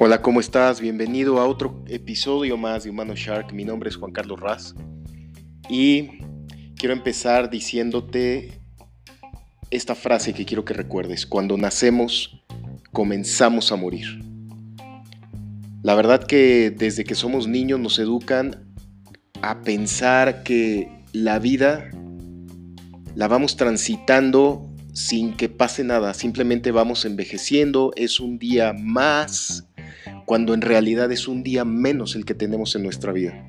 Hola, ¿cómo estás? Bienvenido a otro episodio más de Humano Shark. Mi nombre es Juan Carlos Raz y quiero empezar diciéndote esta frase que quiero que recuerdes. Cuando nacemos, comenzamos a morir. La verdad que desde que somos niños nos educan a pensar que la vida la vamos transitando sin que pase nada, simplemente vamos envejeciendo, es un día más cuando en realidad es un día menos el que tenemos en nuestra vida.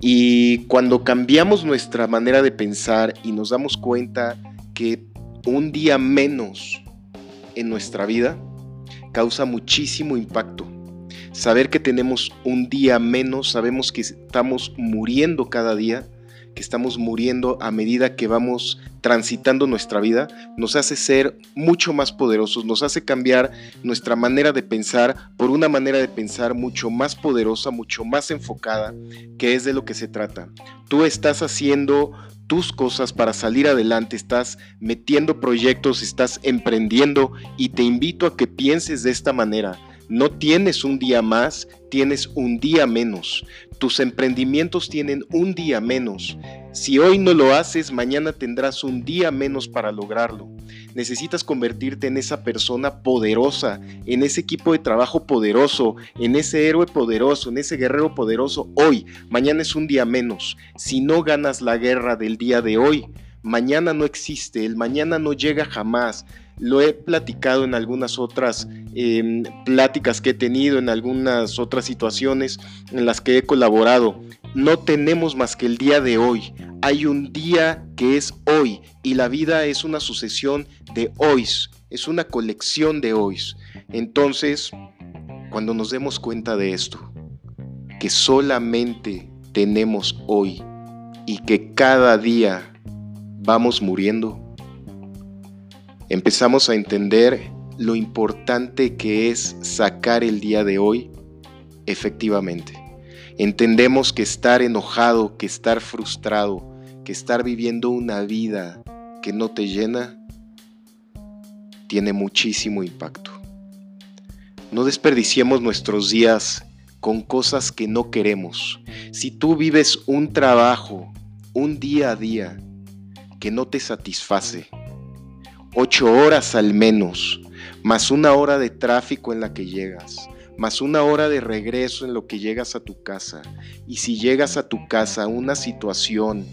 Y cuando cambiamos nuestra manera de pensar y nos damos cuenta que un día menos en nuestra vida causa muchísimo impacto. Saber que tenemos un día menos, sabemos que estamos muriendo cada día, estamos muriendo a medida que vamos transitando nuestra vida, nos hace ser mucho más poderosos, nos hace cambiar nuestra manera de pensar por una manera de pensar mucho más poderosa, mucho más enfocada, que es de lo que se trata. Tú estás haciendo tus cosas para salir adelante, estás metiendo proyectos, estás emprendiendo y te invito a que pienses de esta manera. No tienes un día más, tienes un día menos. Tus emprendimientos tienen un día menos. Si hoy no lo haces, mañana tendrás un día menos para lograrlo. Necesitas convertirte en esa persona poderosa, en ese equipo de trabajo poderoso, en ese héroe poderoso, en ese guerrero poderoso hoy. Mañana es un día menos. Si no ganas la guerra del día de hoy, mañana no existe, el mañana no llega jamás. Lo he platicado en algunas otras em, pláticas que he tenido, en algunas otras situaciones en las que he colaborado. No tenemos más que el día de hoy. Hay un día que es hoy y la vida es una sucesión de hoys, es una colección de hoys. Entonces, cuando nos demos cuenta de esto, que solamente tenemos hoy y que cada día vamos muriendo, empezamos a entender lo importante que es sacar el día de hoy efectivamente. Entendemos que estar enojado, que estar frustrado, que estar viviendo una vida que no te llena, tiene muchísimo impacto. No desperdiciemos nuestros días con cosas que no queremos. Si tú vives un trabajo, un día a día, que no te satisface, ocho horas al menos, más una hora de tráfico en la que llegas, más una hora de regreso en lo que llegas a tu casa. Y si llegas a tu casa a una situación,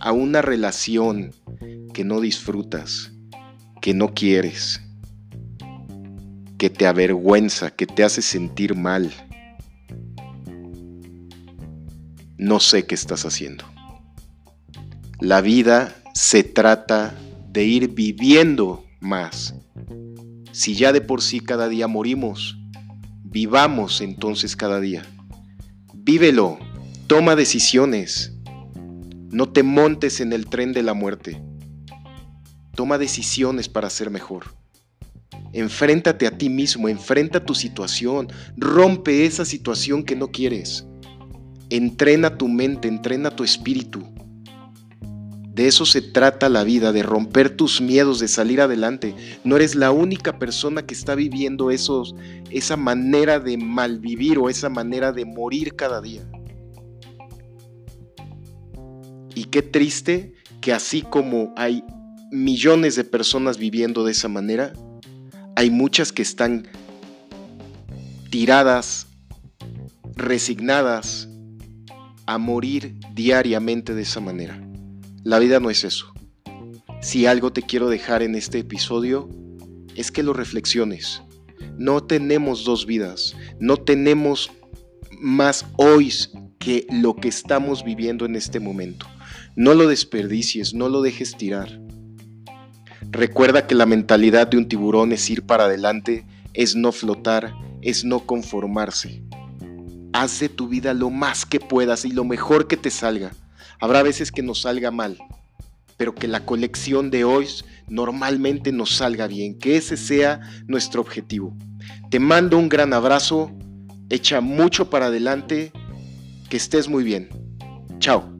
a una relación que no disfrutas, que no quieres, que te avergüenza, que te hace sentir mal, no sé qué estás haciendo. La vida se trata de ir viviendo más. Si ya de por sí cada día morimos, vivamos entonces cada día. Vívelo, toma decisiones. No te montes en el tren de la muerte. Toma decisiones para ser mejor. Enfréntate a ti mismo, enfrenta tu situación, rompe esa situación que no quieres. Entrena tu mente, entrena tu espíritu. De eso se trata la vida, de romper tus miedos, de salir adelante. No eres la única persona que está viviendo esa manera de malvivir o esa manera de morir cada día. Y qué triste que así como hay millones de personas viviendo de esa manera, hay muchas que están tiradas, resignadas a morir diariamente de esa manera. La vida no es eso. Si algo te quiero dejar en este episodio, es que lo reflexiones. No tenemos dos vidas, no tenemos más hoy que lo que estamos viviendo en este momento. No lo desperdicies, no lo dejes tirar. Recuerda que la mentalidad de un tiburón es ir para adelante, es no flotar, es no conformarse. Haz de tu vida lo más que puedas y lo mejor que te salga. Habrá veces que nos salga mal, pero que la colección de hoy normalmente nos salga bien, que ese sea nuestro objetivo. Te mando un gran abrazo, echa mucho para adelante, que estés muy bien. Chao.